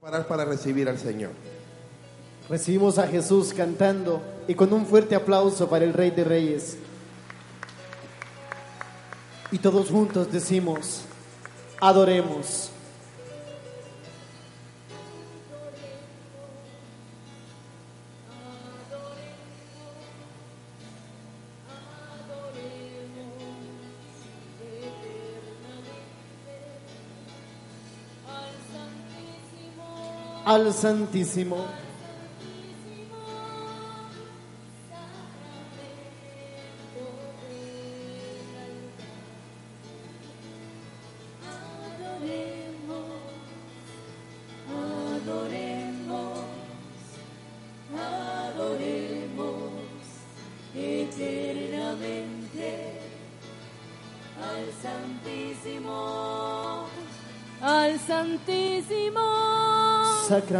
Parar para recibir al Señor. Recibimos a Jesús cantando y con un fuerte aplauso para el Rey de Reyes. Y todos juntos decimos, adoremos. Al Santísimo.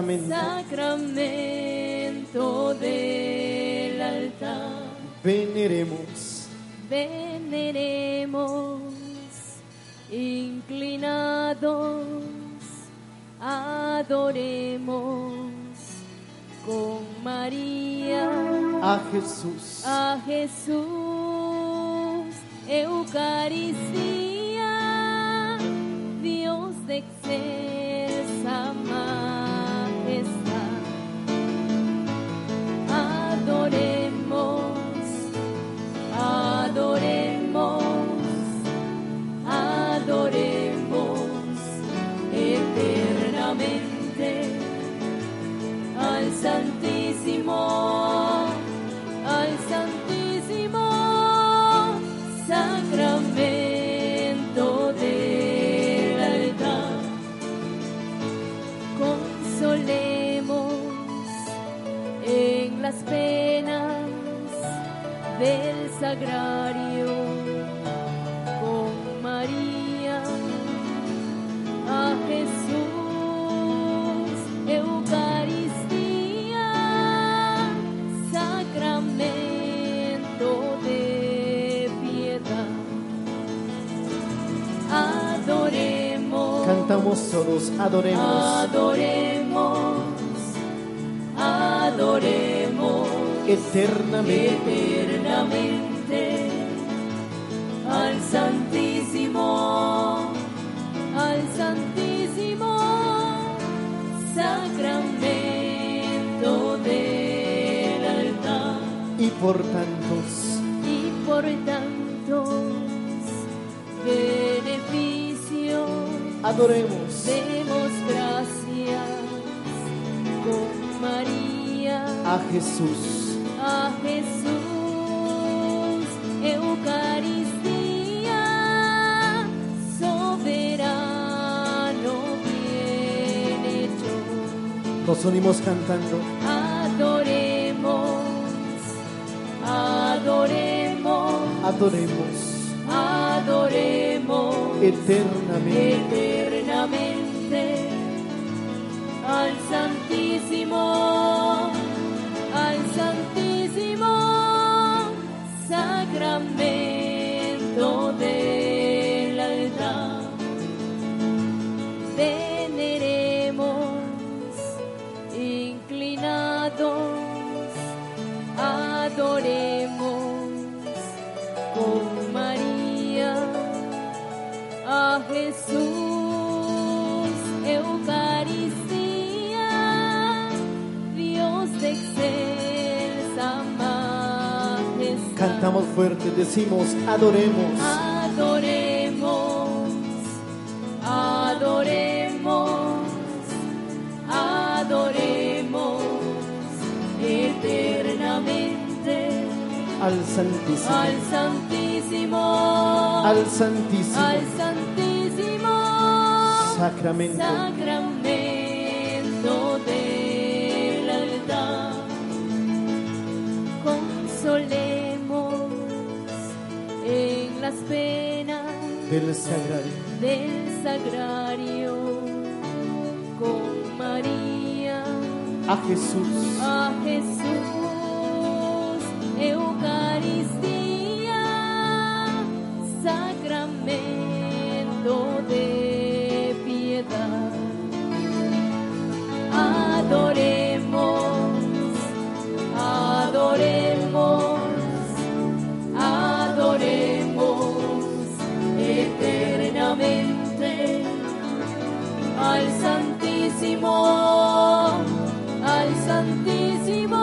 Sacramento. Sacramento del altar. Veneremos. Veneremos, inclinados, adoremos con María a Jesús. A Jesús, Eucaristía, del sagrario con María a Jesús, Eucaristía, sacramento de piedad. Adoremos, Cantamos todos, adoremos. adoremos, adoremos Eternamente. eternamente al Santísimo, al Santísimo Sacramento del altar Y por tantos, y por tantos beneficios adoremos demos gracias con María a Jesús. Nos unimos cantando. Adoremos, adoremos, Adoremos adoremos eternamente. eternamente al Santísimo, Sacramento del altar. Veneremos, inclinados, adoremos Cantamos fuerte, decimos, adoremos. Adoremos, adoremos, adoremos eternamente Al Santísimo. al Santísimo, Al Santísimo. al Santísimo Sacramento. Sacramento Del Sagrario. del sagrario con María A Jesús. a Jesús, Eucaristía, sacramento de piedad. Al Santísimo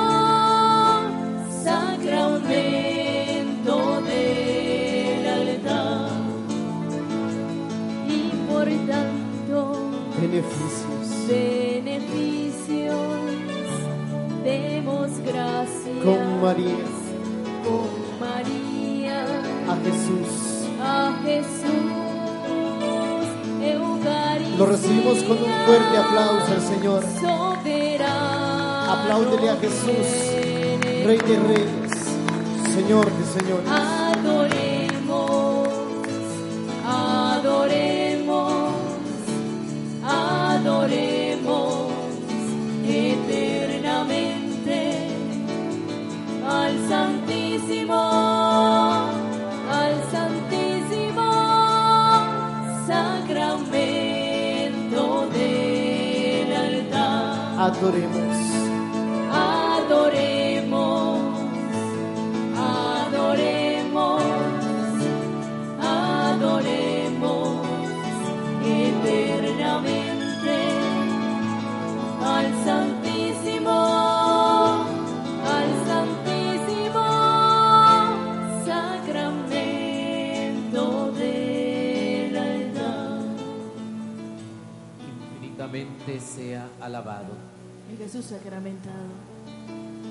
Sacramento del altar. Y por tanto, beneficios, beneficios, demos gracias. Con María, con María, a Jesús Lo recibimos con un fuerte aplauso al Señor. Apláudele a Jesús. Rey de Reyes, Señor de Señores. Adoremos, adoremos, adoremos eternamente al Santísimo, Adoremos. Adoremos, adoremos, adoremos eternamente al Santísimo, al Santísimo Sacramento del altar. Infinitamente sea alabado. Mi Jesús sacramentado,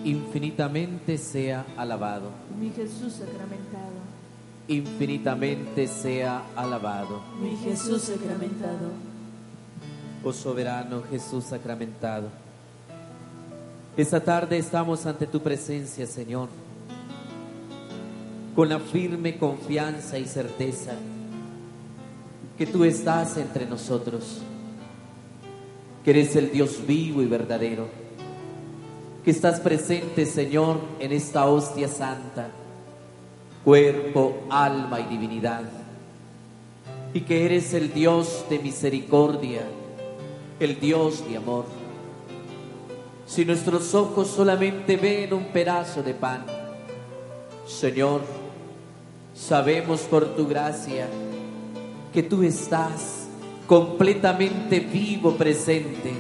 Infinitamente sea alabado. mi Jesús sacramentado, Infinitamente sea alabado. mi Jesús sacramentado, Oh soberano Jesús sacramentado. Esta tarde estamos ante tu presencia, Señor, con la firme confianza y certeza que tú estás entre nosotros, que eres el Dios vivo y verdadero, que estás presente, Señor, en esta hostia santa, cuerpo, alma y divinidad, y que eres el Dios de misericordia, el Dios de amor. Si nuestros ojos solamente ven un pedazo de pan, Señor, sabemos por tu gracia que tú estás completamente vivo, presente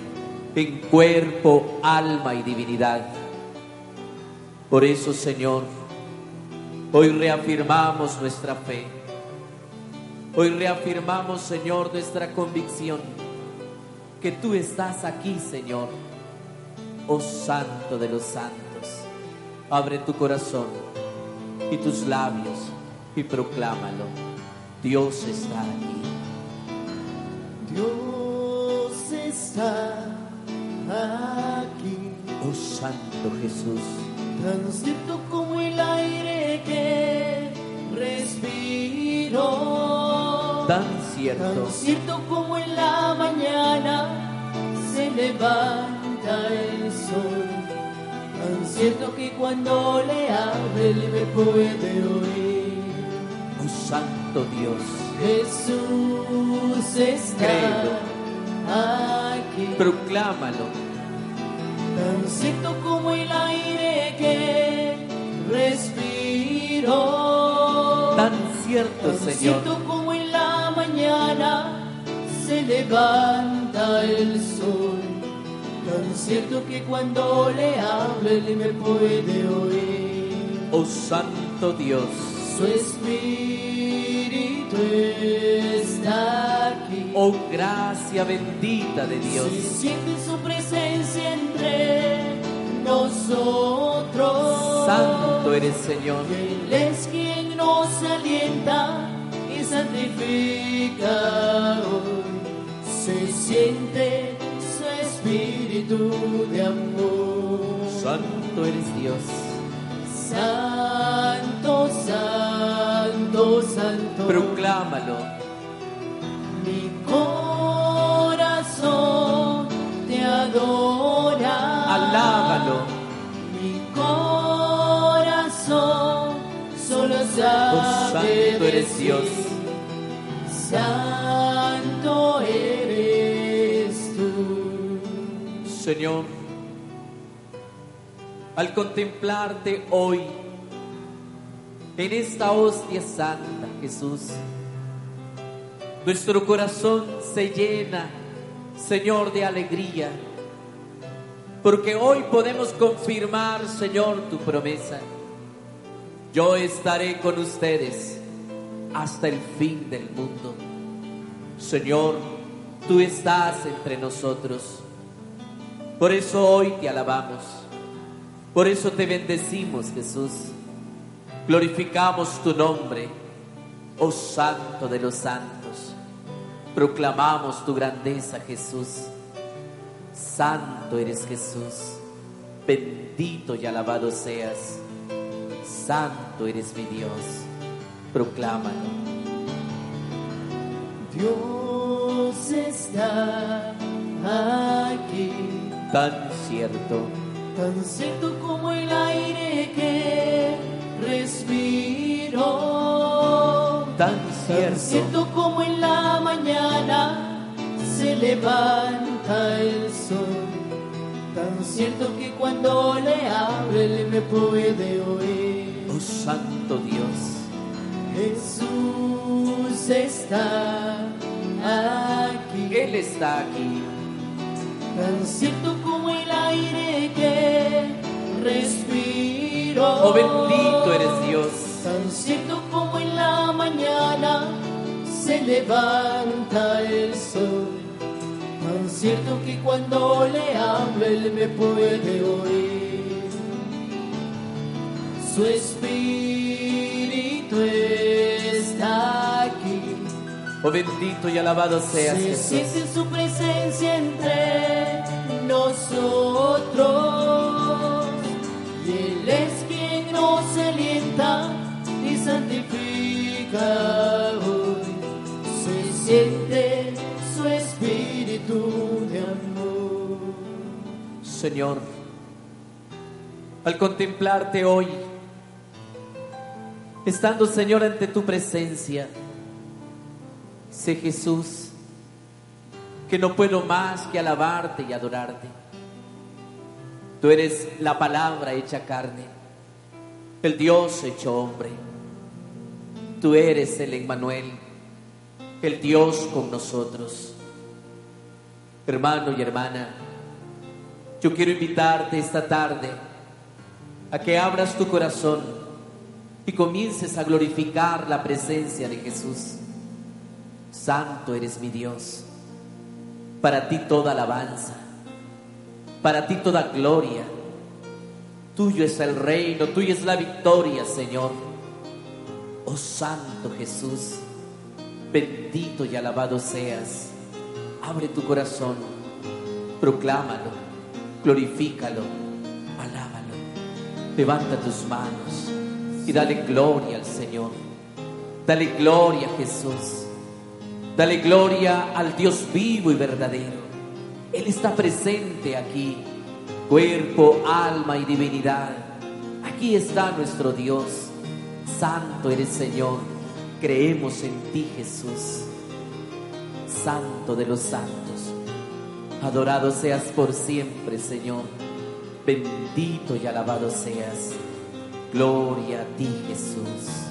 en cuerpo, alma y divinidad. Por eso, Señor, hoy reafirmamos nuestra fe. Hoy reafirmamos, Señor, nuestra convicción que tú estás aquí, Señor. Oh Santo de los Santos, abre tu corazón y tus labios y proclámalo. Dios está aquí. Dios está aquí, Oh Santo Jesús, tan cierto como el aire que respiro. tan cierto, Tan cierto como en la mañana se levanta el sol, tan cierto que cuando le hable me puede oír. oh Santo Dios, Jesús está aquí, proclámalo. tan cierto como el aire que respiro. Tan cierto, Tan Señor, cierto como en la mañana se levanta el sol, tan cierto que cuando le hable él me puede oír. oh Santo Dios, Su espíritu está aquí. oh gracia bendita de Dios. Se siente su presencia entre nosotros. Santo eres, Señor. Él es quien nos alienta y santifica hoy. Se siente su espíritu de amor. Santo eres Dios. Santo, santo, santo. Proclámalo. Mi corazón te adora. Alábalo. Mi corazón solo Oh sabe Santo eres Dios. Santo eres tú. Señor, al contemplarte hoy en esta hostia santa, Jesús, nuestro corazón se llena, Señor, de alegría, porque hoy podemos confirmar, Señor, tu promesa. Yo estaré con ustedes hasta el fin del mundo. Señor, tú estás entre nosotros. Por eso hoy te alabamos. Por eso te bendecimos, Jesús. Glorificamos tu nombre, oh Santo de los Santos. Proclamamos tu grandeza, Jesús. Santo eres Jesús. Bendito y alabado seas. Santo eres mi Dios. Proclámalo. Dios está aquí, Tan cierto, tan cierto como el aire que respiro, tan tan cierto. cierto como en la mañana se levanta el sol, tan cierto que cuando le abre él me puede oír. Oh Santo Dios. Jesús está aquí. Él está aquí. Tan cierto como el aire que respiro. Oh bendito eres Dios. Tan cierto como en la mañana se levanta el sol. Tan cierto que cuando le hablo él me puede oír. Su espíritu está aquí. Oh bendito y alabado seas Se Jesús. siente su presencia entre nosotros y Él es quien nos alienta y santifica hoy. Se siente su espíritu de amor. Señor, al contemplarte hoy, estando Señor ante tu presencia, sé Jesús que no puedo más que alabarte y adorarte. Tú eres la palabra hecha carne, el Dios hecho hombre. Tú eres el Emmanuel, el Dios con nosotros. Hermano y hermana, yo quiero invitarte esta tarde a que abras tu corazón y comiences a glorificar la presencia de Jesús. Santo eres mi Dios. Para ti toda alabanza, para ti toda gloria. Tuyo es el reino, tuya es la victoria, Señor. Oh Santo Jesús, bendito y alabado seas. Abre tu corazón, proclámalo, glorifícalo, alábalo. Levanta tus manos y dale gloria al Señor. Dale gloria a Jesús. Dale gloria al Dios vivo y verdadero. Él está presente aquí, cuerpo, alma y divinidad. Aquí está nuestro Dios. Santo eres Señor. Creemos en ti, Jesús. Santo de los santos. Adorado seas por siempre, Señor. Bendito y alabado seas. Gloria a ti, Jesús.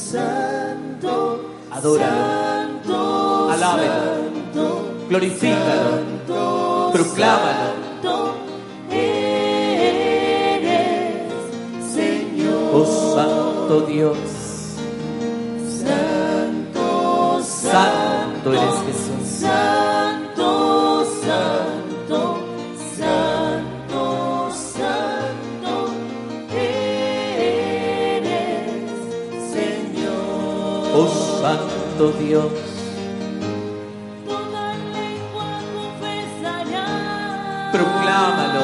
Santo, Adóralo. Alábelo. Glorifícalo. Proclámalo. santo eres, Señor. Oh Santo Dios. Santo, Santo eres Jesús. Santo Dios. Proclámalo.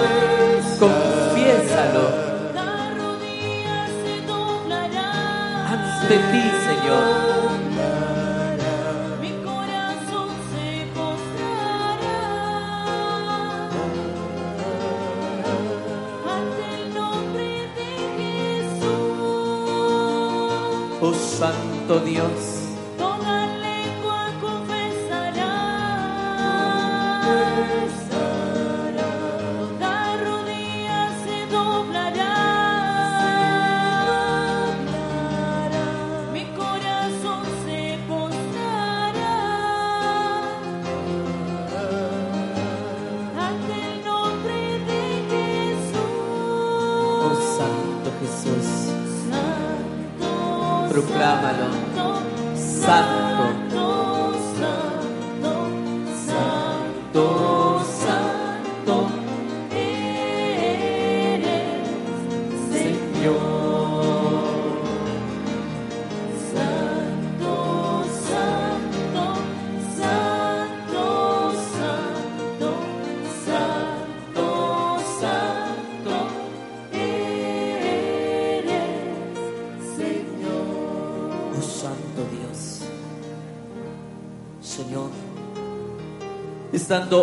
Confiésalo ante ti, Señor.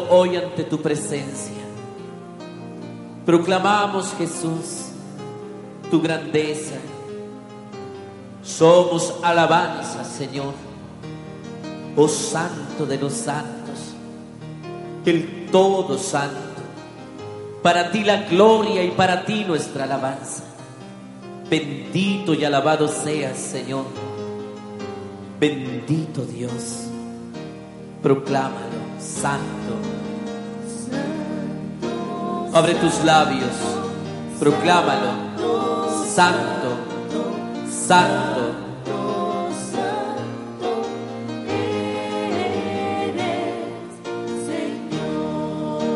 Hoy ante tu presencia, proclamamos Jesús tu grandeza. Somos alabanza, Señor, oh Santo de los santos, el todo santo. Para ti la gloria y para ti nuestra alabanza. Bendito y alabado seas, Señor. Bendito Dios. Proclámalo, Santo. Abre tus labios. Proclámalo. Santo. Santo.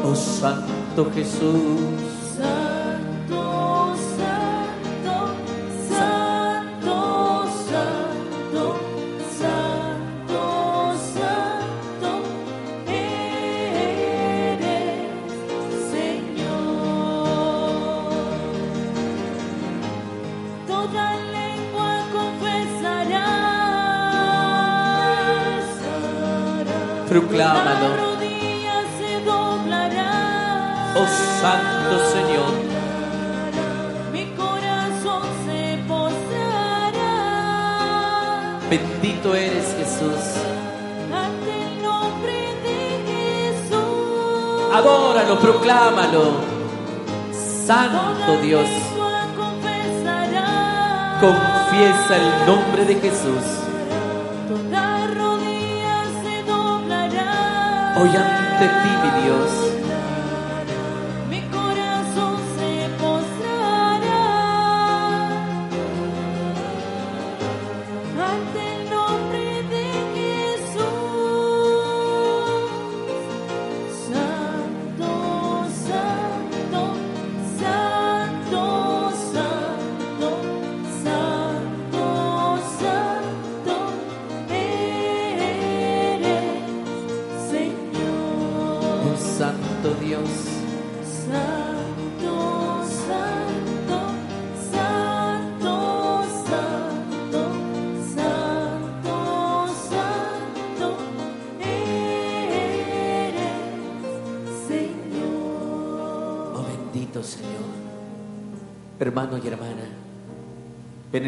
Oh Santo Jesús. Proclámalo. Oh Santo Señor. Mi corazón se postrará Bendito eres Jesús. ante el nombre de Jesús. Adóralo, proclámalo. Santo Dios. Confiesa el nombre de Jesús. Hoy ante ti, mi Dios.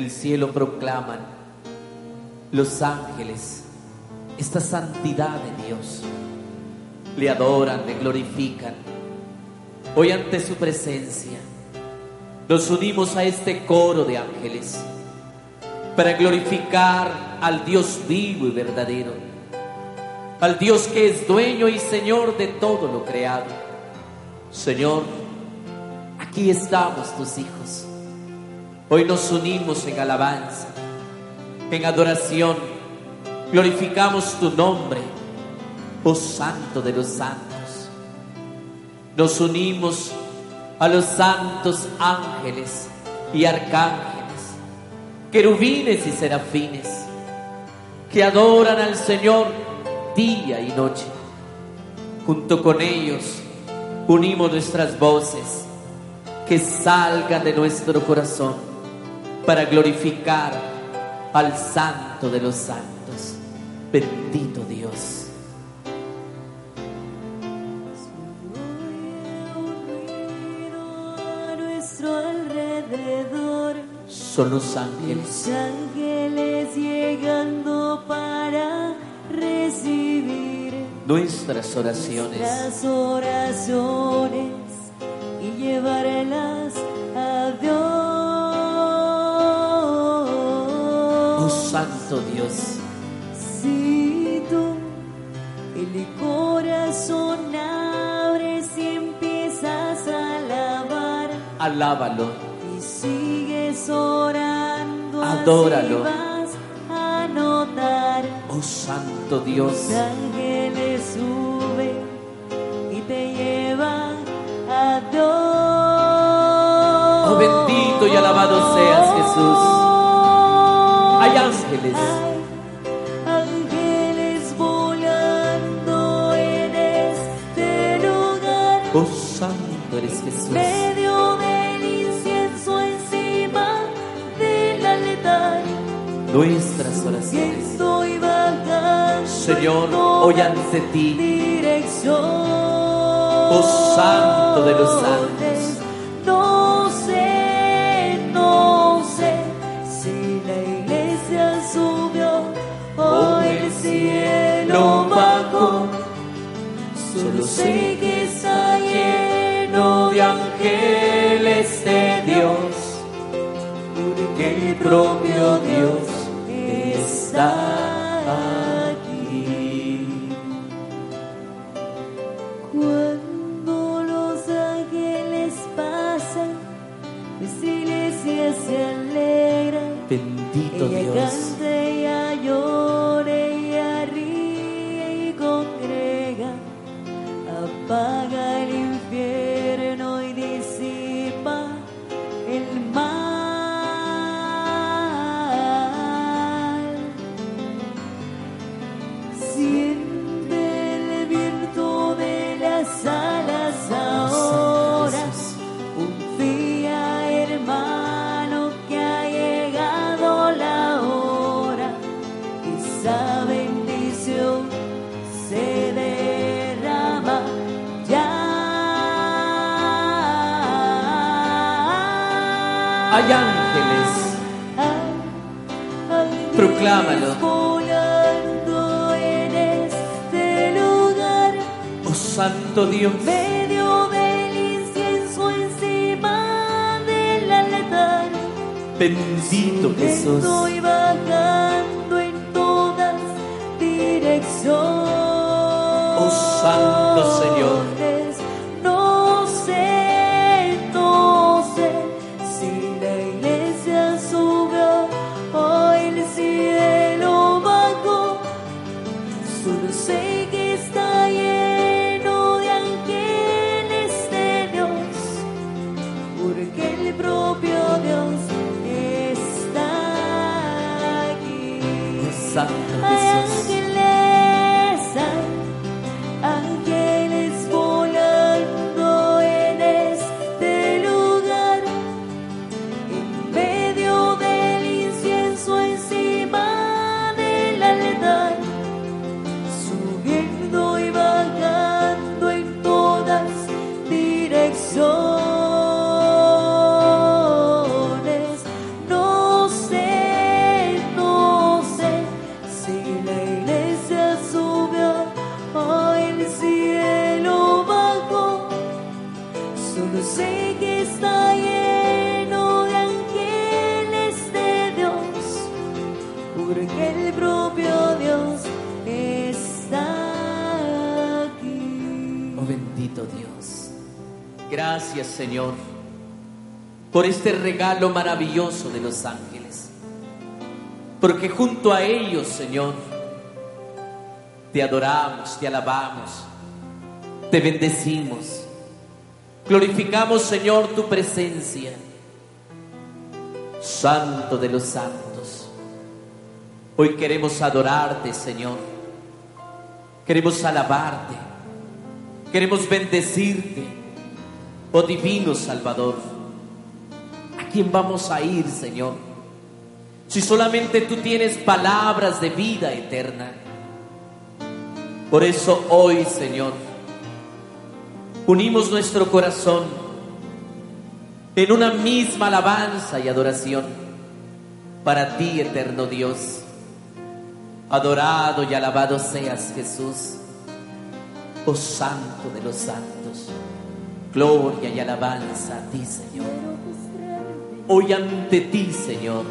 El cielo proclaman los ángeles esta santidad de Dios. Le adoran, le glorifican. Hoy ante su presencia nos unimos a este coro de ángeles para glorificar al Dios vivo y verdadero, al Dios que es dueño y Señor de todo lo creado. Señor, aquí estamos tus hijos. Hoy nos unimos en alabanza, en adoración, glorificamos tu nombre, oh Santo de los santos. Nos unimos a los santos ángeles y arcángeles, querubines y serafines, que adoran al Señor día y noche. Junto con ellos unimos nuestras voces que salgan de nuestro corazón para glorificar al Santo de los Santos. Bendito Dios. A nuestro alrededor, Son los ángeles. los ángeles llegando para recibir Nuestras oraciones. las oraciones y llevarlas a Oh Dios. Santo Dios. Si tú el corazón abres y empiezas a alabar Alábalo. y sigues orando, así Adóralo. vas a notar Oh Santo Dios. ángeles suben y te llevan a Dios. Oh bendito y alabado. Hay ángeles. Ángeles volando en este lugar. Oh Santo eres Jesús. medio del incienso encima del altar. Nuestras oraciones. Subiendo y bajando Señor, hoy ante ti Oh Santo de los santos. Sé que está lleno de ángeles de Dios, porque el propio este regalo maravilloso de los ángeles. Porque junto a ellos, Señor, te adoramos, te alabamos, te bendecimos. Glorificamos, Señor, tu presencia. Santo de los santos. Hoy queremos adorarte, Señor. Queremos alabarte. Queremos bendecirte, oh divino Salvador. ¿A quién vamos a ir, Señor? Si solamente tú tienes palabras de vida eterna. Por eso hoy, Señor, unimos nuestro corazón en una misma alabanza y adoración para ti, eterno Dios. Adorado y alabado seas, Jesús oh Santo de los santos. Gloria y alabanza a ti, Señor. Hoy ante ti, Señor.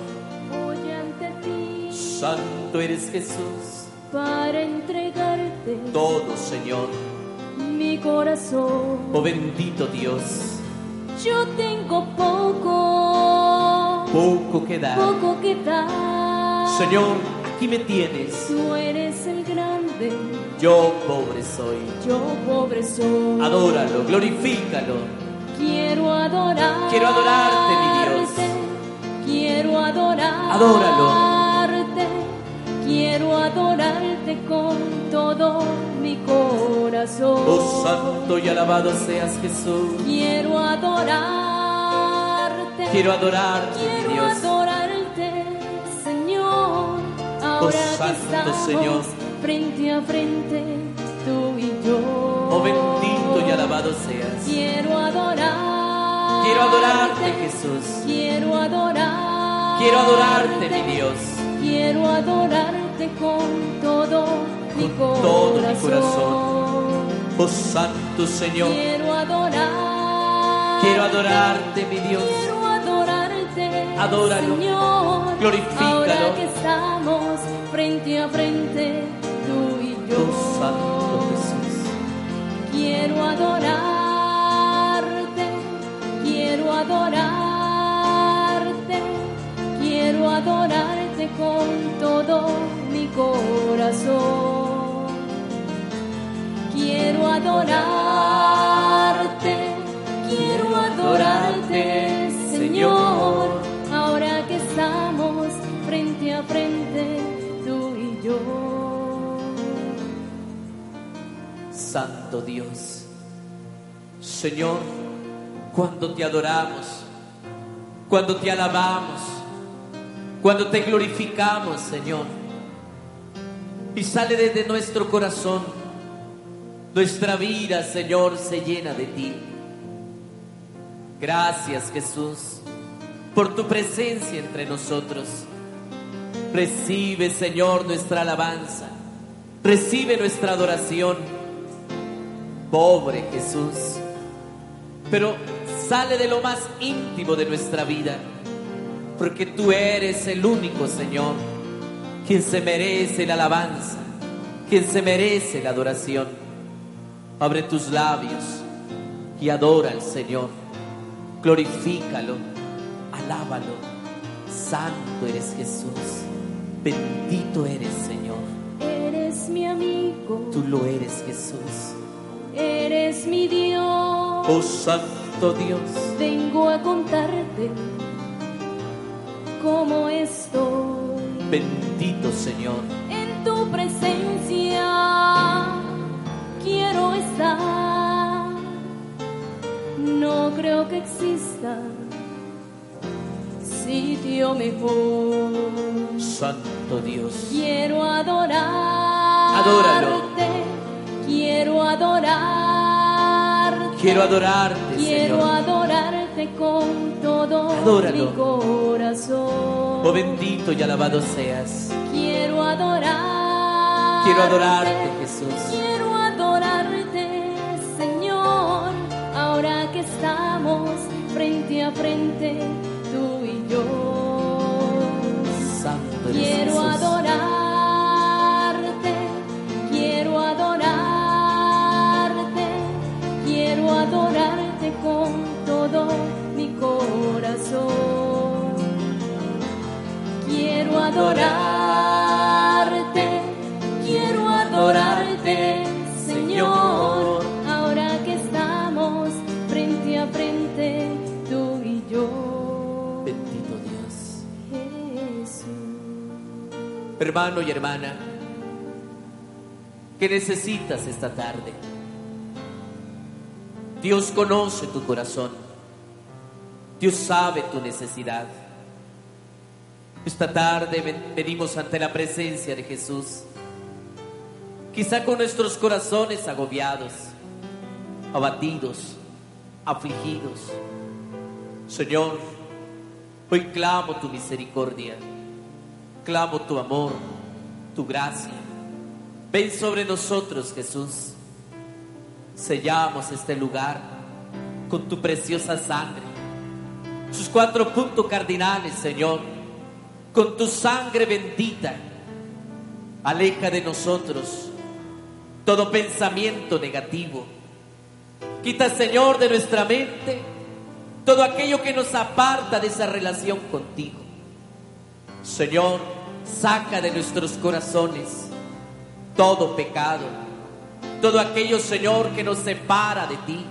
Hoy ante ti Santo eres Jesús. para entregarte Todo, Señor. mi corazón. Oh bendito Dios. Yo tengo poco, Poco que dar. poco que dar. Señor, aquí me tienes. Tú eres el grande, Yo pobre soy. yo pobre soy. Adóralo, glorifícalo. Quiero adorar. Quiero adorarte, mi Dios. Quiero adorar. Adóralo. Quiero adorarte con todo mi corazón. Oh Santo y alabado seas Jesús. Quiero adorarte. Quiero adorarte, mi Quiero Dios. adorarte, Señor. Ahora que Santo estamos Señor. frente a frente, tú y yo. Quiero adorar. Quiero adorarte, Jesús. Quiero adorar. Quiero adorarte, mi Dios. Quiero adorarte con todo mi Con todo mi corazón. corazón. Oh Santo Señor, Quiero adorar. quiero adorarte, mi Dios. Quiero adorarte, Adóralo. Señor. Glorifícalo. Ahora que estamos frente a frente, tú y yo. Oh Santo. Quiero adorarte, quiero adorarte, quiero adorarte con todo mi corazón. Quiero adorarte, quiero adorarte, Señor, ahora que estamos frente a frente, tú y yo. Santo Dios. Señor, cuando te adoramos, cuando te alabamos, cuando te glorificamos, Señor, y sale desde nuestro corazón, nuestra vida, Señor, se llena de ti. Gracias, Jesús, por tu presencia entre nosotros. Recibe, Señor, nuestra alabanza. Recibe nuestra adoración. Pobre Jesús. Pero sale de lo más íntimo de nuestra vida. Porque tú eres el único, Señor, quien se merece la alabanza, quien se merece la adoración. Abre tus labios y adora al Señor. Glorifícalo, alábalo. Santo eres Jesús. Bendito eres, Señor. Eres mi amigo, Tú lo eres, Jesús. Eres mi Dios. Oh Santo Dios. Vengo a contarte cómo estoy Bendito Señor. en tu presencia. Quiero estar. No creo que exista sitio mejor. Santo Dios. Quiero adorarte. Adóralo. Quiero adorarte. Quiero adorarte, Quiero Señor. adorarte con todo Adóralo. mi corazón. Oh bendito y alabado seas. Quiero adorarte. Quiero adorarte, Jesús. Quiero adorarte, Señor. Ahora que estamos frente a frente, tú y yo. Santo Quiero Jesús. adorarte, con todo mi corazón. Quiero adorarte, quiero adorarte, Señor. Ahora que estamos frente a frente, tú y yo. Bendito Dios. Jesús. Hermano y hermana, ¿qué necesitas esta tarde? Dios conoce tu corazón. Dios sabe tu necesidad. Esta tarde ven- venimos ante la presencia de Jesús. Quizá con nuestros corazones agobiados, abatidos, afligidos. Señor, hoy clamo tu misericordia. Clamo tu amor, tu gracia. Ven sobre nosotros, Jesús. Sellamos este lugar con tu preciosa sangre. Sus cuatro puntos cardinales, Señor, con tu sangre bendita. Aleja de nosotros todo pensamiento negativo. Quita, Señor, de nuestra mente todo aquello que nos aparta de esa relación contigo. Señor, saca de nuestros corazones todo pecado, todo aquello, Señor, que nos separa de ti.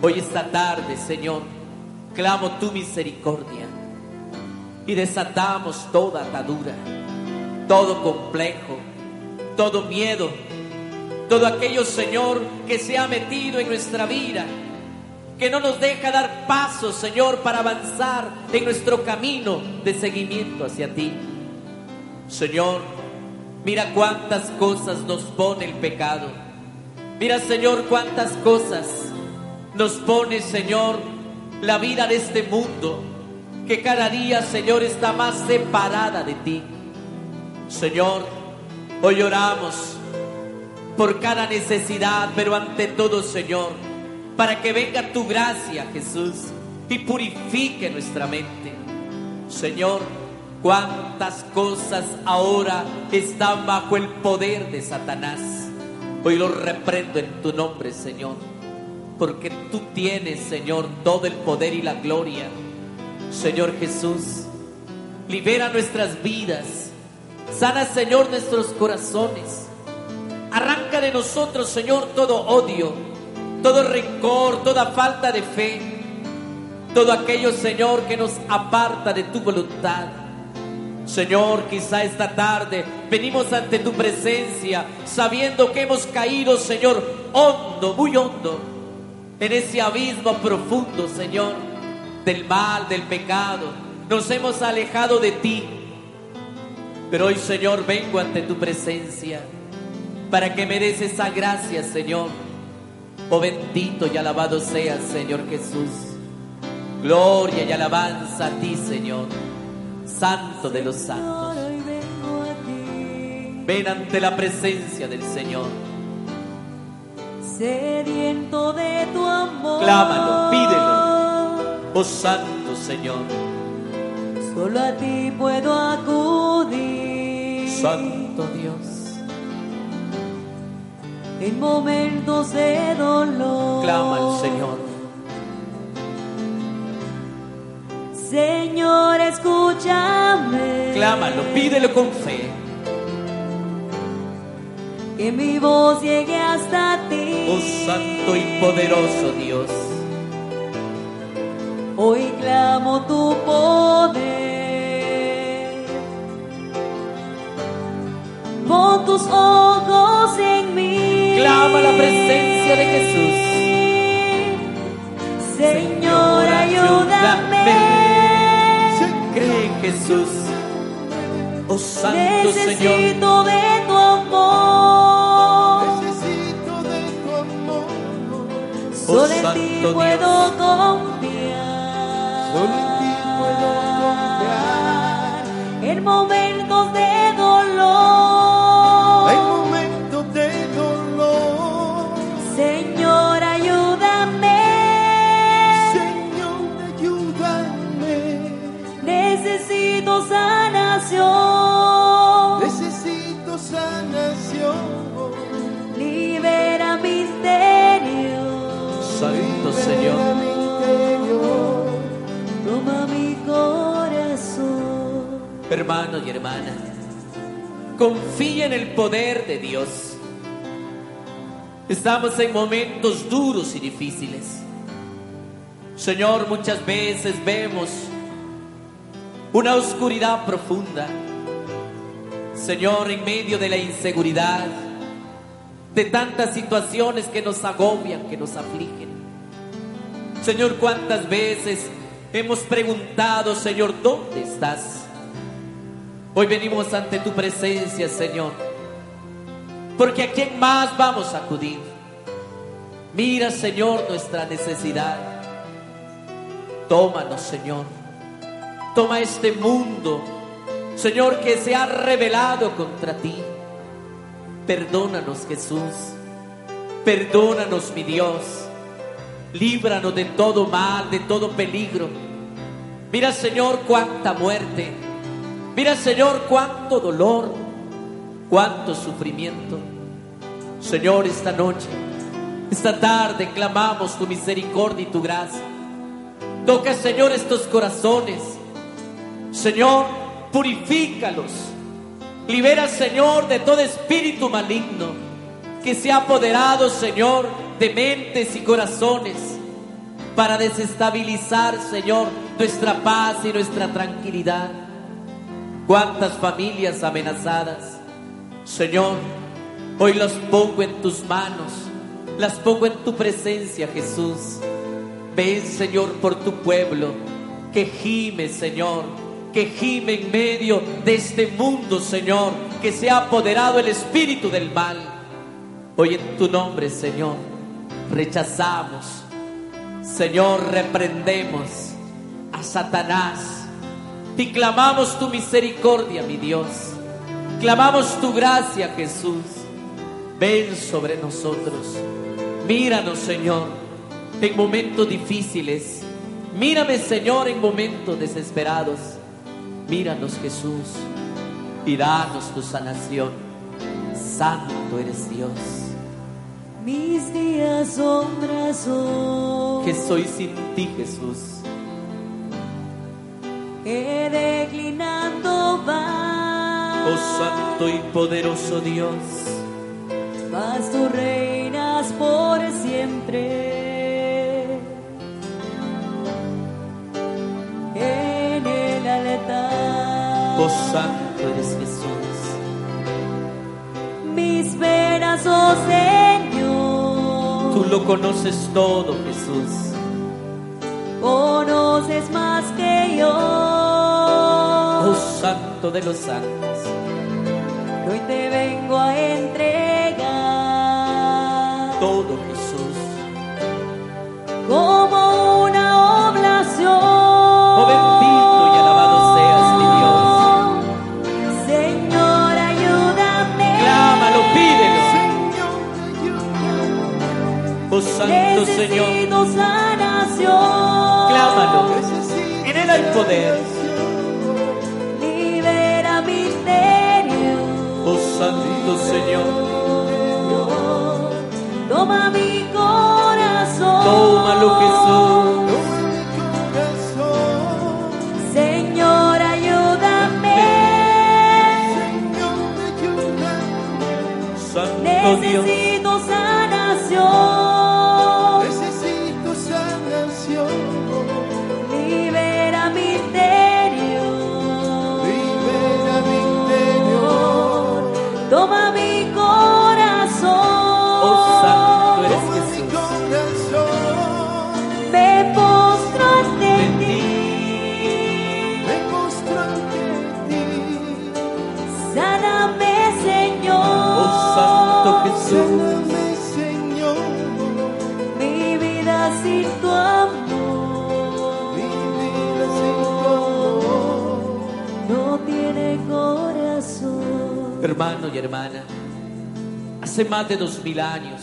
Hoy esta tarde, Señor, clamo tu misericordia y desatamos toda atadura, todo complejo, todo miedo, todo aquello, Señor, que se ha metido en nuestra vida, que no nos deja dar pasos, Señor, para avanzar en nuestro camino de seguimiento hacia ti. Señor, mira cuántas cosas nos pone el pecado. Mira, Señor, cuántas cosas nos pones, Señor, la vida de este mundo, que cada día, Señor, está más separada de ti. Señor, hoy oramos por cada necesidad, pero ante todo, Señor, para que venga tu gracia, Jesús, y purifique nuestra mente. Señor, cuántas cosas ahora están bajo el poder de Satanás. Hoy lo reprendo en tu nombre, Señor, porque tú tienes, Señor, todo el poder y la gloria. Señor Jesús, libera nuestras vidas, sana, Señor, nuestros corazones. Arranca de nosotros, Señor, todo odio, todo rencor, toda falta de fe, todo aquello, Señor, que nos aparta de tu voluntad. Señor, quizá esta tarde venimos ante tu presencia sabiendo que hemos caído, Señor, hondo, muy hondo, en ese abismo profundo, Señor, del mal, del pecado. Nos hemos alejado de ti. Pero hoy, Señor, vengo ante tu presencia para que me esa gracia, Señor. Oh bendito y alabado seas, Señor Jesús. Gloria y alabanza a ti, Señor. Santo de los santos. Ven ante la presencia del Señor. sediento de tu amor. Clámalo, pídelo. Oh Santo Señor. Solo a ti puedo acudir. Santo Dios. En momentos de dolor. Clama al Señor. Señor, escúchame. Clámalo, pídelo con fe. Que mi voz llegue hasta ti. Oh Santo y poderoso Dios. Hoy clamo tu poder. Pon tus ojos en mí. Clama la presencia de Jesús. Señor, ayúdame. Santo Señor. Necesito de tu amor. Necesito de tu amor. Solo en Santo ti Dios. puedo confiar. Solo en ti puedo confiar. En momentos Hermano y hermana, confía en el poder de Dios. Estamos en momentos duros y difíciles. Señor, muchas veces vemos una oscuridad profunda. Señor, en medio de la inseguridad, de tantas situaciones que nos agobian, que nos afligen. Señor, cuántas veces hemos preguntado, Señor, ¿dónde estás? Hoy venimos ante tu presencia, Señor, porque a quién más vamos a acudir. Mira, Señor, nuestra necesidad. Tómanos, Señor. Toma este mundo, Señor, que se ha revelado contra ti. Perdónanos, Jesús. Perdónanos, mi Dios. Líbranos de todo mal, de todo peligro. Mira, Señor, cuánta muerte. Mira, Señor, cuánto dolor, cuánto sufrimiento. Señor, esta noche, esta tarde clamamos tu misericordia y tu gracia. Toca, Señor, estos corazones. Señor, purifícalos. Libera, Señor, de todo espíritu maligno que se ha apoderado, Señor, de mentes y corazones para desestabilizar, Señor, nuestra paz y nuestra tranquilidad. Cuántas familias amenazadas. Señor, hoy las pongo en tus manos, las pongo en tu presencia, Jesús. Ven, Señor, por tu pueblo que gime, Señor, que gime en medio de este mundo, Señor, que se ha apoderado el espíritu del mal. Hoy en tu nombre, Señor, rechazamos Señor, reprendemos a Satanás y clamamos tu misericordia, mi Dios. Clamamos tu gracia, Jesús. Ven sobre nosotros. Míranos, Señor, en momentos difíciles. Mírame, Señor, en momentos desesperados. Míranos, Jesús, y danos tu sanación. Santo eres Dios. Mis días son Que soy sin ti, Jesús. Que declinando va. Oh Santo y poderoso Dios. mas tú reinas por siempre. En el altar, Oh Santo eres Jesús. mis penas, oh Señor, Tú lo conoces todo, Jesús. Conoces más que yo. Oh Santo de los santos. Hoy te vengo a entregar Todo, Jesús. como una oblación. Oh Santo Señor. Clámalo. En él hay poder. Libera. Oh Santo Señor. Toma mi corazón. Tómalo, Jesús. Toma mi hermana, hace más de dos mil años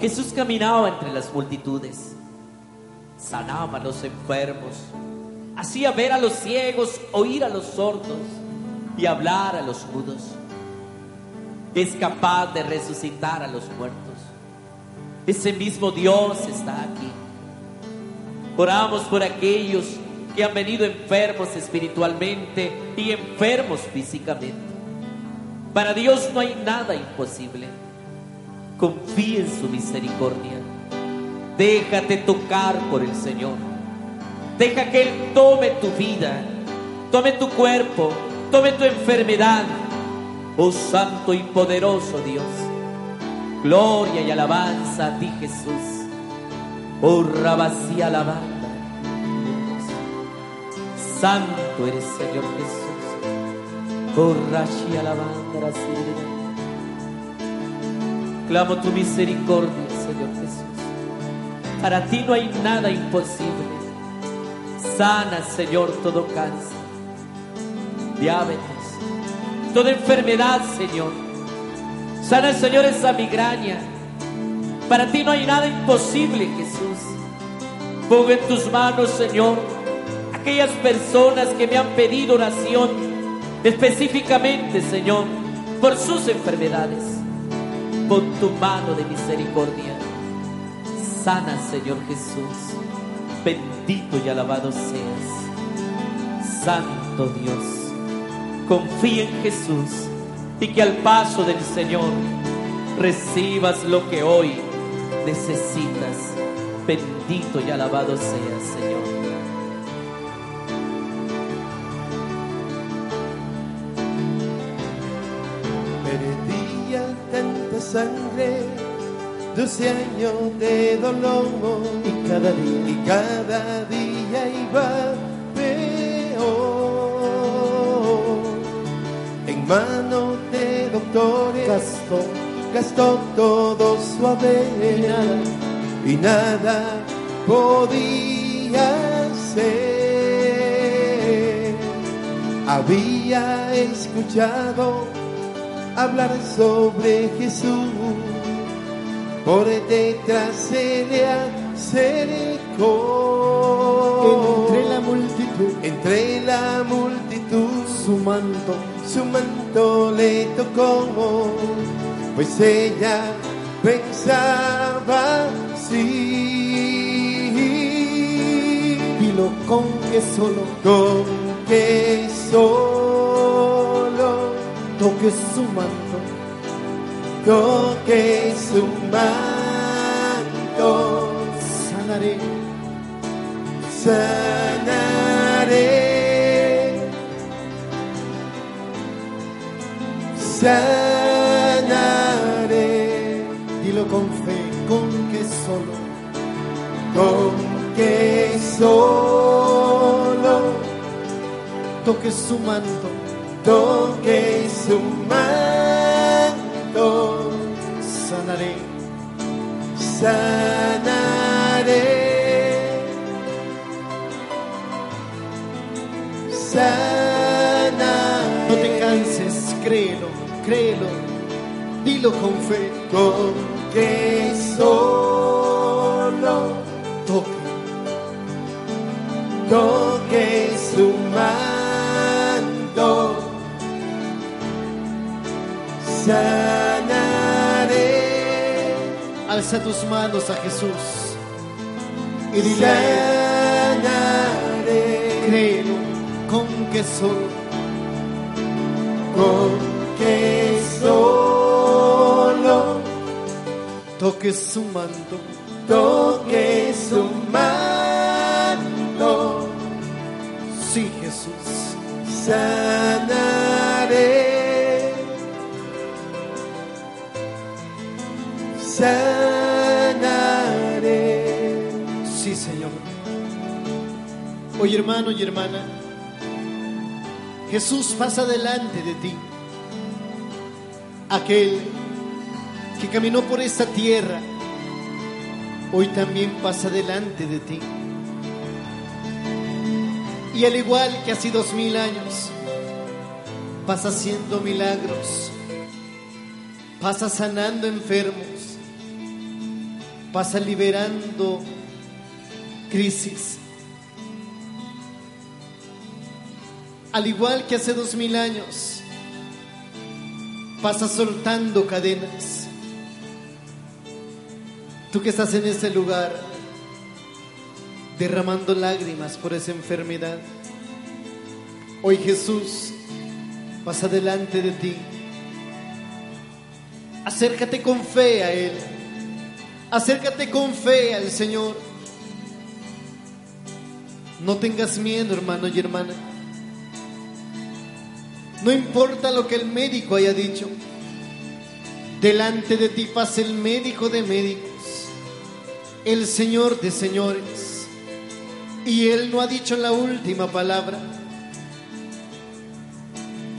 Jesús caminaba entre las multitudes, sanaba a los enfermos, hacía ver a los ciegos, oír a los sordos y hablar a los mudos. Es capaz de resucitar a los muertos. Ese mismo Dios está aquí. Oramos por aquellos que han venido enfermos espiritualmente y enfermos físicamente. Para Dios no hay nada imposible. Confía en su misericordia. Déjate tocar por el Señor. Deja que Él tome tu vida, tome tu cuerpo, tome tu enfermedad. Oh Santo y poderoso Dios. Gloria y alabanza a ti Jesús. Oh Rabasí alabanda. Santo eres Señor Jesús. Rashi alabanda sirena. Clamo tu misericordia, Señor Jesús. Para ti no hay nada imposible. Sana, Señor, todo cáncer, diabetes, toda enfermedad, Señor. Sana, Señor, esa migraña. Para ti no hay nada imposible, Jesús. Pongo en tus manos, Señor, aquellas personas que me han pedido oración, específicamente, Señor, por sus enfermedades. Pon tu mano de misericordia. Sana, Señor Jesús. Bendito y alabado seas. Santo Dios. Confía en Jesús y que al paso del Señor recibas lo que hoy necesitas. Bendito y alabado seas, Señor. Sangre, doce años de dolor. Y cada día. Y cada día iba peor. En manos de doctores. Gastó. Gastó todo su haber. Y nada. Y nada podía ser. Había escuchado hablar sobre Jesús, por detrás se le acercó. Entre la multitud, Entre la multitud. Su manto. Su manto le tocó, pues ella pensaba sí, Dilo con que solo. Con que solo manto. toque su manto, Sanaré, sanaré, sanaré. dilo con fe, con que solo con que solo toque su manto. Toque su manto, Sanaré, sanaré, sanaré. no te canses, créelo, créelo. Dilo con fe, con que solo. Toque, toque sanaré, alza tus manos a Jesús. Y dile, sanaré, créelo, con que solo con que solo toque su manto. toque su manto, Sí, Jesús. sanaré, Oye, hermano y hermana, Jesús pasa delante de ti. Aquel que caminó por esta tierra, hoy también pasa delante de ti. Y al igual que hace dos mil años, pasa haciendo milagros, pasa sanando enfermos, pasa liberando crisis. Al igual que hace dos mil años, pasa soltando cadenas. Tú que estás en ese lugar, derramando lágrimas por esa enfermedad, hoy Jesús pasa delante de ti. Acércate con fe a Él. Acércate con fe al Señor. No tengas miedo, hermano y hermana. No importa lo que el médico haya dicho. Delante de ti pasa el médico de médicos, el Señor de señores. Y Él no ha dicho la última palabra.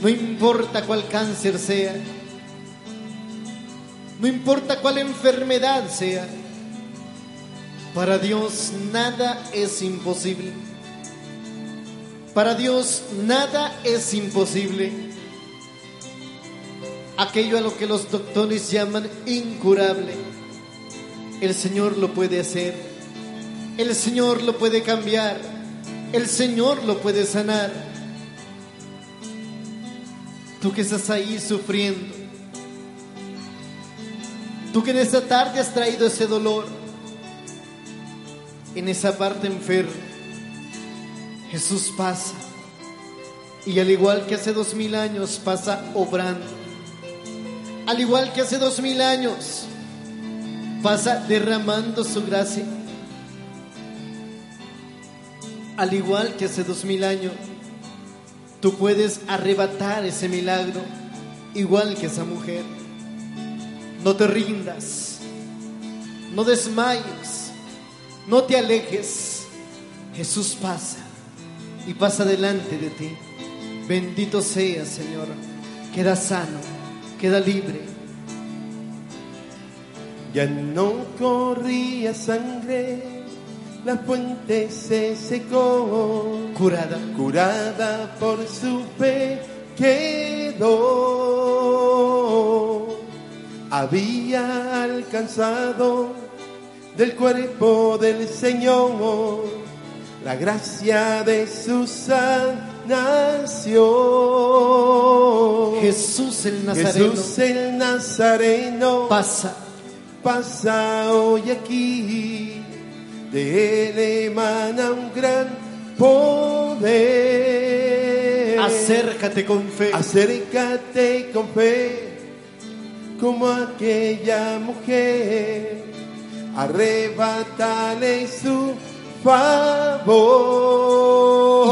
No importa cuál cáncer sea. No importa cuál enfermedad sea. Para Dios nada es imposible. Para Dios nada es imposible. Aquello a lo que los doctores llaman incurable, el Señor lo puede hacer. El Señor lo puede cambiar. El Señor lo puede sanar. Tú que estás ahí sufriendo. Tú que en esta tarde has traído ese dolor. En esa parte enferma. Jesús pasa. Y al igual que hace dos mil años pasa obrando. Al igual que hace dos mil años pasa derramando su gracia. Al igual que hace dos mil años, tú puedes arrebatar ese milagro, igual que esa mujer. No te rindas, no desmayes, no te alejes. Jesús pasa y pasa delante de ti. Bendito sea, Señor. Queda sano, queda libre. Ya no corría sangre la fuente se secó. curada. curada por su fe quedó. Había alcanzado del cuerpo del Señor la gracia de su sanación. Jesús el Nazareno Jesús el Nazareno pasa. pasa hoy aquí, de él emana un gran poder. Acércate con fe. Acércate con fe, como aquella mujer, arrebatale su favor.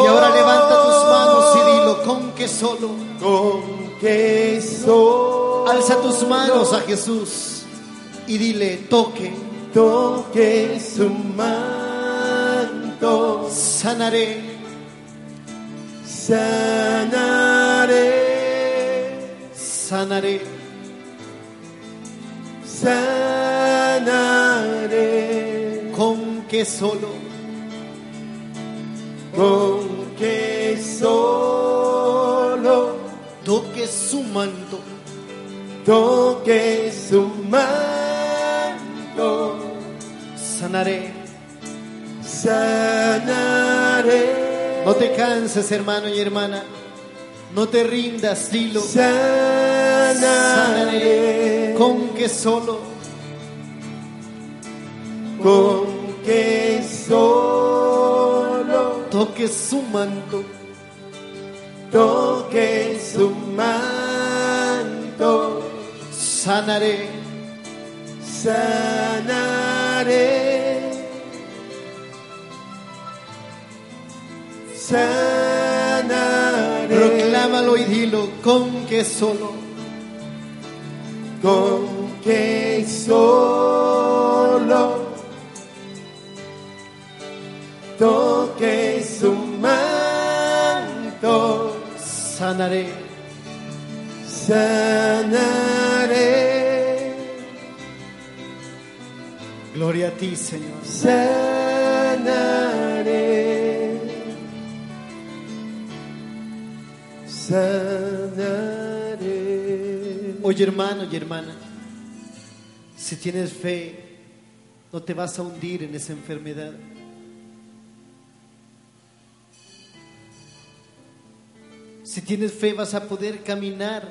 Y ahora levanta tus manos y dilo con que solo. con que solo. Alza tus manos a Jesús y dile, toque, toque su manto, sanaré, sanaré, sanaré. sanaré, Con que solo, con que solo toque su manto, toque su manto, sanaré. sanaré, No te canses, hermano y hermana. No te rindas, dilo. sanaré, Con que solo, con que solo toque su manto, toque su manto, sanaré. sanaré, sanaré, Proclámalo y dilo. Con que solo, con que solo. Toque sanaré. sanaré, Gloria a ti, Señor. sanaré, sanaré. Oye, hermano y hermana, si tienes fe, no te vas a hundir en esa enfermedad. Si tienes fe, vas a poder caminar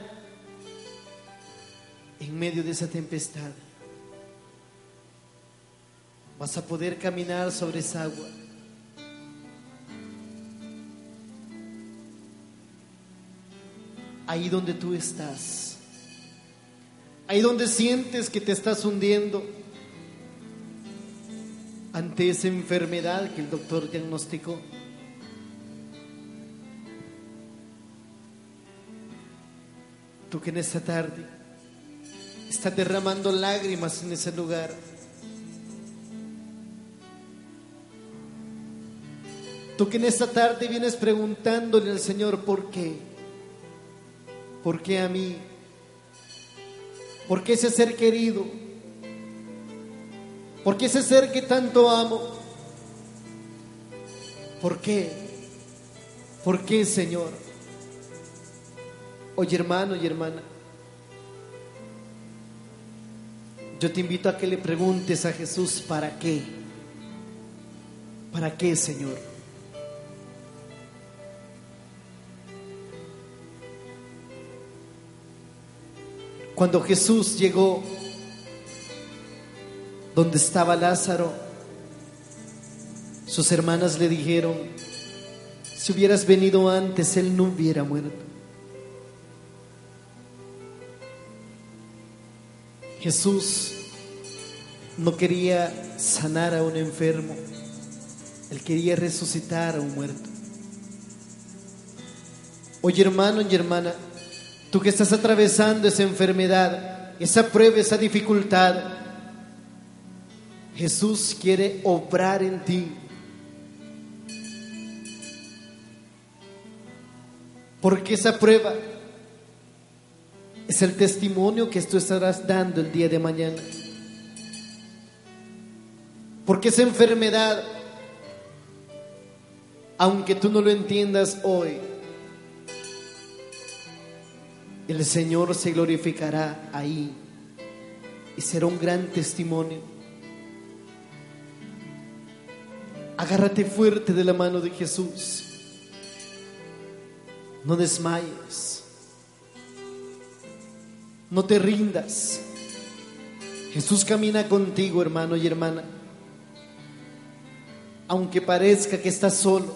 en medio de esa tempestad. Vas a poder caminar sobre esa agua. Ahí donde tú estás. Ahí donde sientes que te estás hundiendo ante esa enfermedad que el doctor diagnosticó. Tú que en esta tarde estás derramando lágrimas en ese lugar. Tú que en esta tarde vienes preguntándole al Señor por qué. ¿Por qué a mí? ¿Por qué ese ser querido? ¿Por qué ese ser que tanto amo? ¿Por qué? ¿Por qué, Señor? Oye, hermano y hermana, yo te invito a que le preguntes a Jesús, ¿para qué? ¿Para qué, Señor? Cuando Jesús llegó donde estaba Lázaro, sus hermanas le dijeron, si hubieras venido antes, él no hubiera muerto. Jesús no quería sanar a un enfermo, él quería resucitar a un muerto. Oye hermano y hermana, tú que estás atravesando esa enfermedad, esa prueba, esa dificultad, Jesús quiere obrar en ti. Porque esa prueba es el testimonio que tú estarás dando el día de mañana. Porque esa enfermedad Aunque tú no lo entiendas hoy, el Señor se glorificará ahí y será un gran testimonio. Agárrate fuerte de la mano de Jesús. No desmayes. No te rindas. Jesús camina contigo, hermano y hermana. Aunque parezca que estás solo,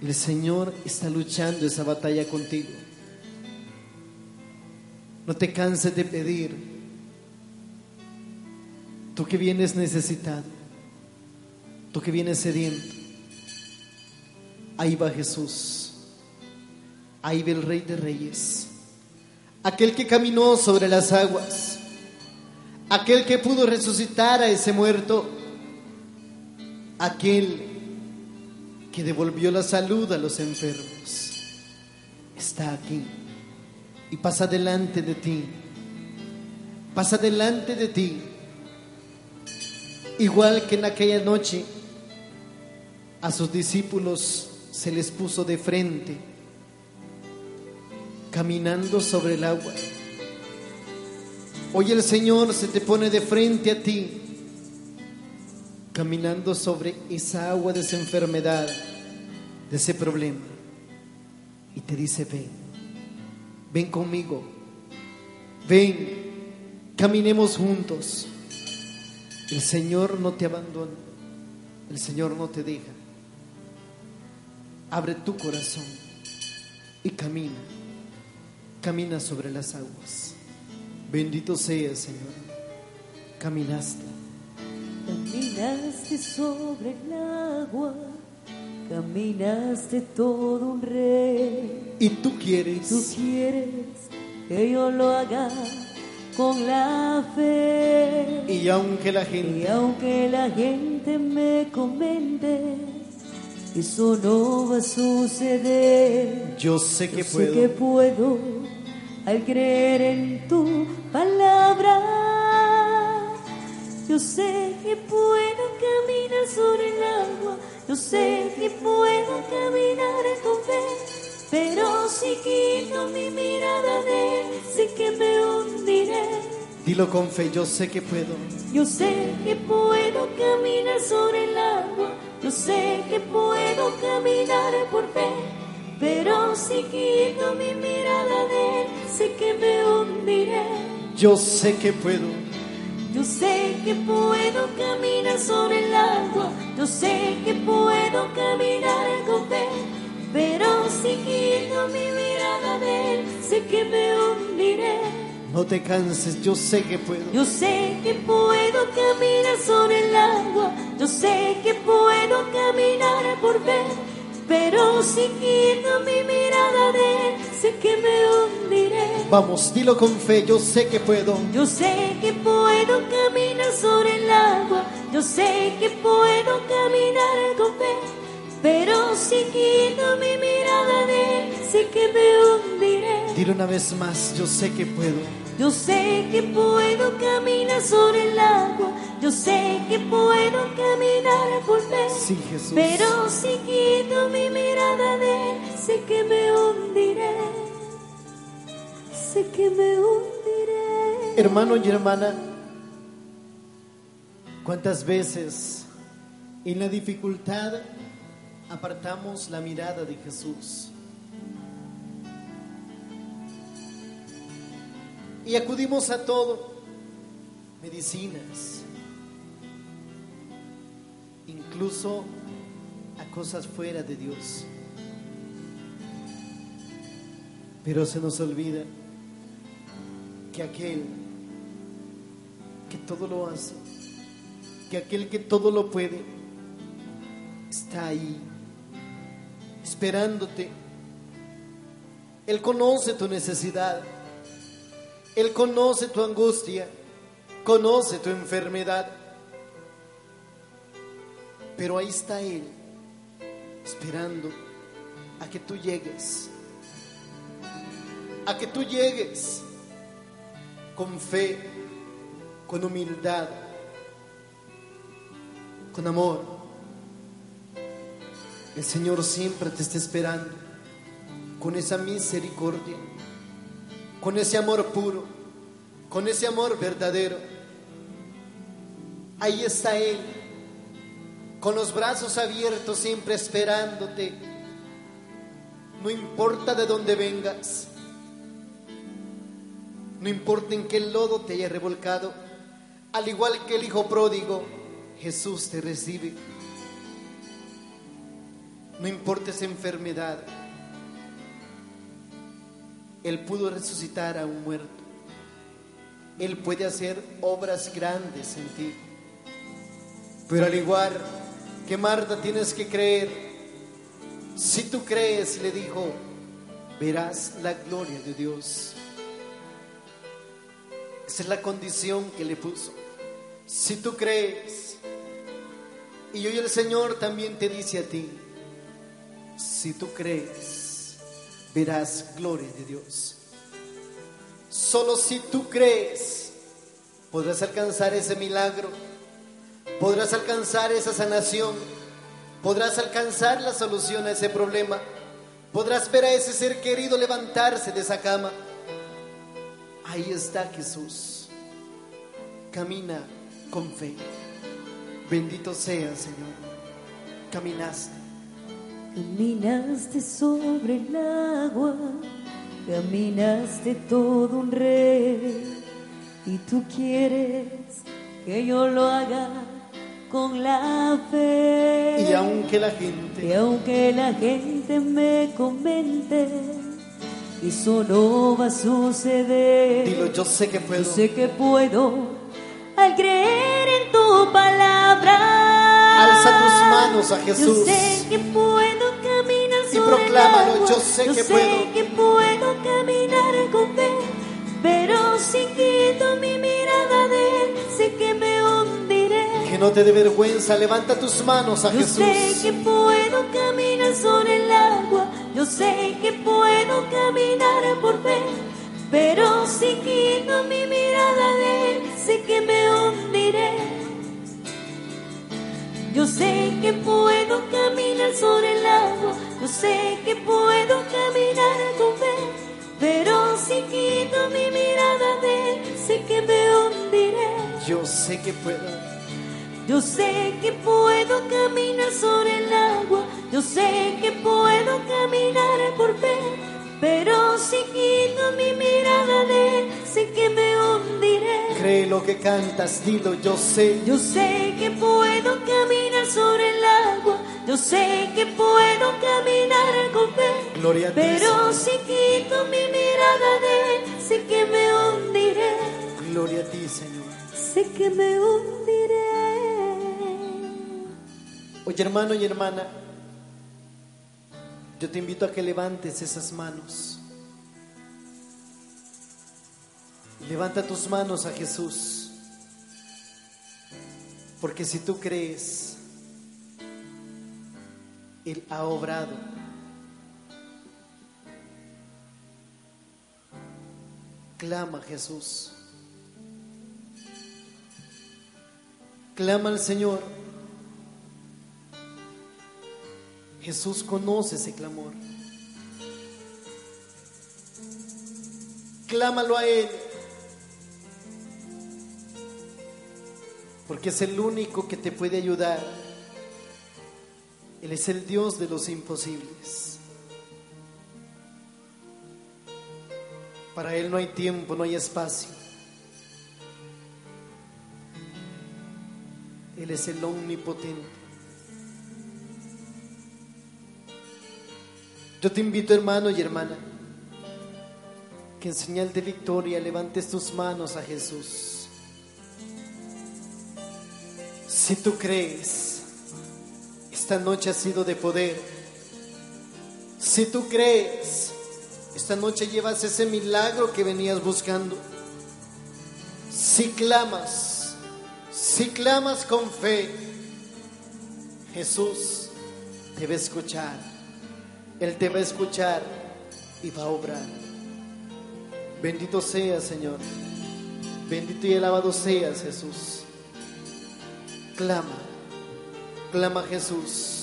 el Señor está luchando esa batalla contigo. No te canses de pedir. Tú que vienes necesitado, tú que vienes sediento, ahí va Jesús, ahí va el Rey de Reyes, aquel que caminó sobre las aguas, aquel que pudo resucitar a ese muerto, aquel que devolvió la salud a los enfermos, está aquí y pasa delante de ti, pasa delante de ti, igual que en aquella noche a sus discípulos se les puso de frente, caminando sobre el agua. Hoy el Señor se te pone de frente a ti, caminando sobre esa agua de esa enfermedad, de ese problema, y te dice, ven, ven conmigo, ven, caminemos juntos. El Señor no te abandona, el Señor no te deja. Abre tu corazón y camina, camina sobre las aguas. Bendito sea, Señor. Caminaste. Caminaste sobre el agua, caminaste todo un rey. Y tú quieres. Tú quieres que yo lo haga con la fe. Y aunque la Y gente aunque la gente me comente, eso no va a suceder. yo sé que Yo sé puedo. que puedo al creer en tu palabra. Yo sé que puedo caminar sobre el agua. Yo sé que puedo caminar con fe. Pero si quito mi mirada de él, sé que me hundiré. Dilo con fe, yo sé que puedo. Yo sé que puedo caminar sobre el agua, yo sé que puedo caminar por fe, pero si quito mi mirada de él, sé que me hundiré. Yo sé que puedo. Yo sé que puedo caminar sobre el agua, yo sé que puedo caminar con fe, pero si quito mi mirada de él, sé que me hundiré. No te canses, yo sé que puedo. Yo sé que puedo caminar sobre el agua, yo sé que puedo caminar por fe, pero si quito mi mirada de él, sé que me hundiré. Vamos, dilo con fe, yo sé que puedo. Yo sé que puedo caminar sobre el agua, yo sé que puedo caminar con fe, pero si quito mi mirada de él, sé que me hundiré. Dilo una vez más, yo sé que puedo. Yo sé que puedo caminar sobre el agua, yo sé que puedo caminar por fe, Sí, Jesús. pero si quito mi mirada de él, sé que me hundiré, sé que me hundiré. Hermano y hermana, ¿cuántas veces en la dificultad apartamos la mirada de Jesús? Y acudimos a todo, medicinas, incluso a cosas fuera de Dios. Pero se nos olvida que aquel que todo lo hace, que aquel que todo lo puede, está ahí, esperándote. Él conoce tu necesidad, Él conoce tu angustia, conoce tu enfermedad, pero ahí está Él, esperando a que tú llegues, a que tú llegues con fe, con humildad, con amor. El Señor siempre te está esperando con esa misericordia, con ese amor puro, con ese amor verdadero. Ahí está Él, con los brazos abiertos, siempre esperándote. No importa de dónde vengas, no importa en qué lodo te haya revolcado, al igual que el Hijo pródigo, Jesús te recibe. No importa esa enfermedad, Él pudo resucitar a un muerto. Él puede hacer obras grandes en ti. Pero al igual que Marta tienes que creer, si tú crees, le dijo, verás la gloria de Dios. Esa es la condición que le puso. Si tú crees, y hoy el Señor también te dice a ti, si tú crees, verás gloria de Dios. Solo si tú crees, podrás alcanzar ese milagro, podrás alcanzar esa sanación, podrás alcanzar la solución a ese problema, podrás ver a ese ser querido levantarse de esa cama. Ahí está Jesús. Camina con fe. Bendito sea, Señor. Caminaste. Caminaste sobre el agua, caminaste todo un rey, y tú quieres que yo lo haga con la fe. Y aunque la gente Y aunque la gente me comente, eso no va a suceder. Dilo, yo sé que puedo. Yo sé que puedo al creer en tu palabra. Alza tus manos a Jesús. Yo sé que puedo caminar Y sobre proclámalo, el agua. yo sé que puedo. que puedo caminar con fe, pero si quito mi mirada de él, sé que me hundiré. Que no te dé vergüenza. Levanta tus manos a Yo sé Jesús. que puedo caminar sobre el agua, yo sé que puedo caminar por fe, pero si quito mi mirada de él, sé que me sé que puedo caminar sobre el agua, yo sé que puedo caminar con fe, pero si quito mi mirada de él, sé que me hundiré. Yo sé que puedo. Yo sé que puedo caminar sobre el agua, yo sé que puedo caminar por fe, pero si quito mi mirada de él, sé que me hundiré. Cree lo que cantas. Dilo, yo sé. Yo sé que puedo caminar sobre el agua, yo sé que puedo caminar con fe, Gloria a ti. pero si quito mi mirada de él, sé que me hundiré, Gloria a ti, Señor. sé que me hundiré. Oye, hermano y hermana, yo te invito a que levantes esas manos. Levanta tus manos a Jesús. Porque si tú crees, Él ha obrado. Clama Jesús. Clama al Señor. Jesús conoce ese clamor. Clámalo a Él. Porque es el único que te puede ayudar. Él es el Dios de los imposibles. Para Él no hay tiempo, no hay espacio. Él es el omnipotente. Yo te invito, hermano y hermana, que en señal de victoria levantes tus manos a Jesús. Si tú crees, esta noche ha sido de poder. Si tú crees, esta noche llevas ese milagro que venías buscando. Si clamas, si clamas con fe, Jesús te va a escuchar. Él te va a escuchar y va a obrar. Bendito seas, Señor. Bendito y alabado seas, Jesús. Clama, clama Jesús.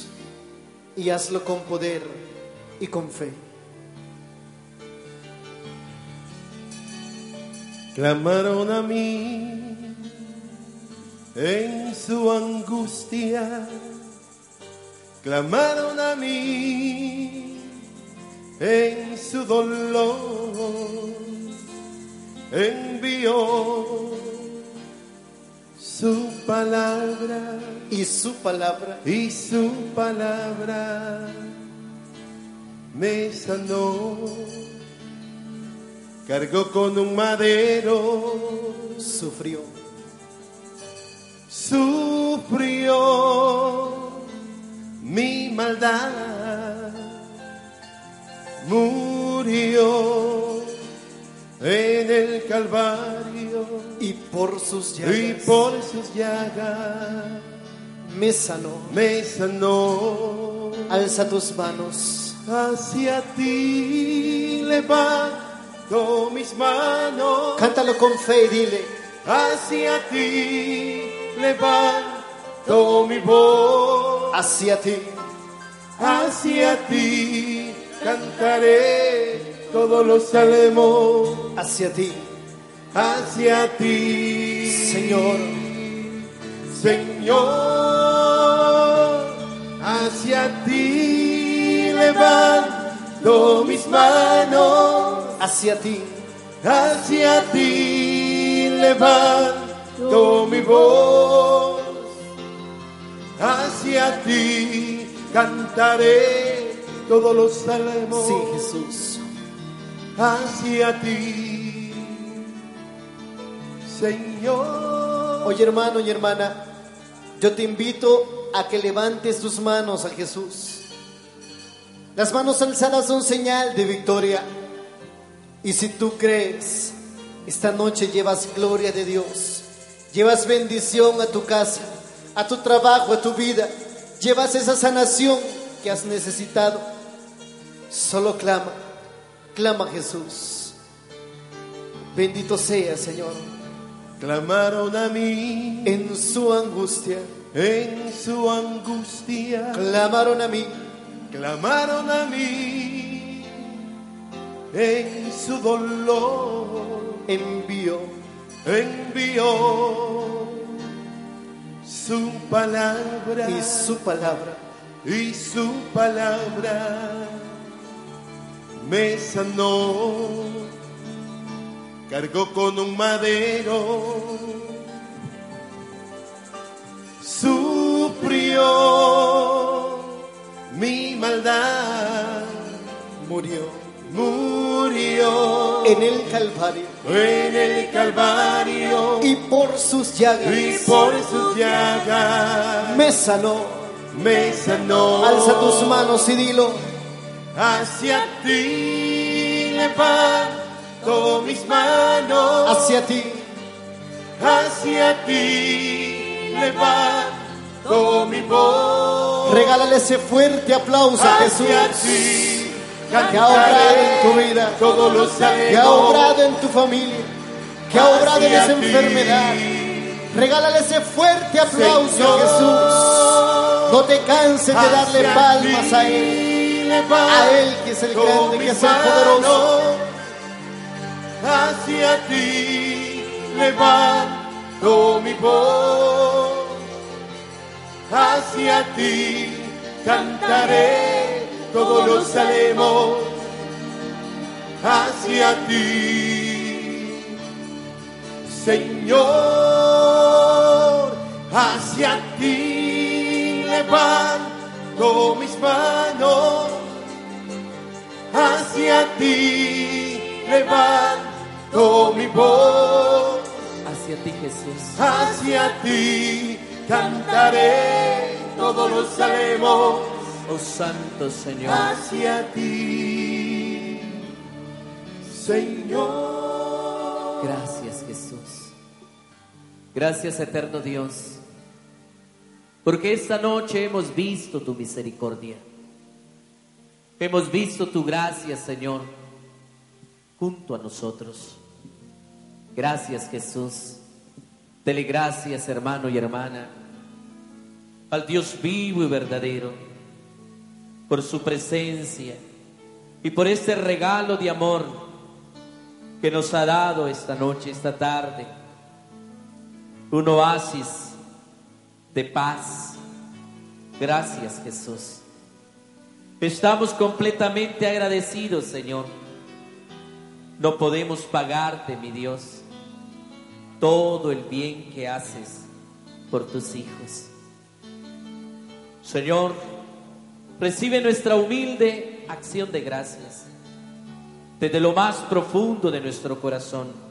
y hazlo con poder y con fe. Clamaron a mí en su angustia, clamaron a mí en su dolor, envió su palabra. Y su palabra. Y su palabra me sanó. Cargó con un madero, sufrió. sufrió mi maldad, murió en el Calvario Y por sus y llagas por sus llagas me sanó. me sanó. Alza tus manos. Hacia ti levanto mis manos, Cántalo con fe y dile. hacia ti levanto mi voz, Hacia ti. hacia ti cantaré todos los salmos, Hacia ti. hacia ti, Señor. Señor, hacia ti levanto mis manos. Hacia ti. Hacia ti levanto mi voz, hacia ti cantaré todos los salmos. Sí, Jesús. Hacia ti, Señor. Oye hermano y hermana, yo te invito a que levantes tus manos a Jesús. Las manos alzadas son señal de victoria. Y si tú crees, esta noche llevas gloria de Dios, llevas bendición a tu casa, a tu trabajo, a tu vida, llevas esa sanación que has necesitado. Solo clama, clama Jesús. Bendito sea, Señor, Clamaron a mí. En su angustia. en su angustia. Clamaron a mí. Clamaron a mí. En su dolor, envió. Envió su palabra. Y su palabra. Y su palabra me sanó, cargó con un madero, sufrió. Mi maldad, murió murió. En el Calvario. En el Calvario. Y por sus llagas. Y por sus llagas. Me sanó. me sanó. Alza tus manos y dilo. Hacia ti levanto mis manos. Hacia ti, Hacia ti levanto mi voz. regálale ese fuerte aplauso a Hacia Jesús ti que ha obrado en tu vida, todos los que ha obrado en tu familia, que ha obrado en esa ti. enfermedad. Regálale ese fuerte aplauso Señor. a Jesús. No te canses de darle palmas a Él. A Él que es el grande, que es el poderoso. Hacia ti levanto mi voz. Hacia ti cantaré todos los salmos. Hacia ti, Señor, hacia ti levanto mis manos, hacia ti levanto mi voz, Hacia ti, Jesús. hacia ti cantaré todos los salmos, Oh Santo Señor. hacia ti, Señor. Gracias, Jesús. Gracias, eterno Dios. Porque esta noche hemos visto tu misericordia. Hemos visto tu gracia, Señor, junto a nosotros. Gracias, Jesús. Dele gracias, hermano y hermana, al Dios vivo y verdadero, por su presencia y por este regalo de amor que nos ha dado esta noche, esta tarde. Un oasis de paz. Gracias Jesús. Estamos completamente agradecidos, Señor. No podemos pagarte, mi Dios, todo el bien que haces por tus hijos. Señor, recibe nuestra humilde acción de gracias desde lo más profundo de nuestro corazón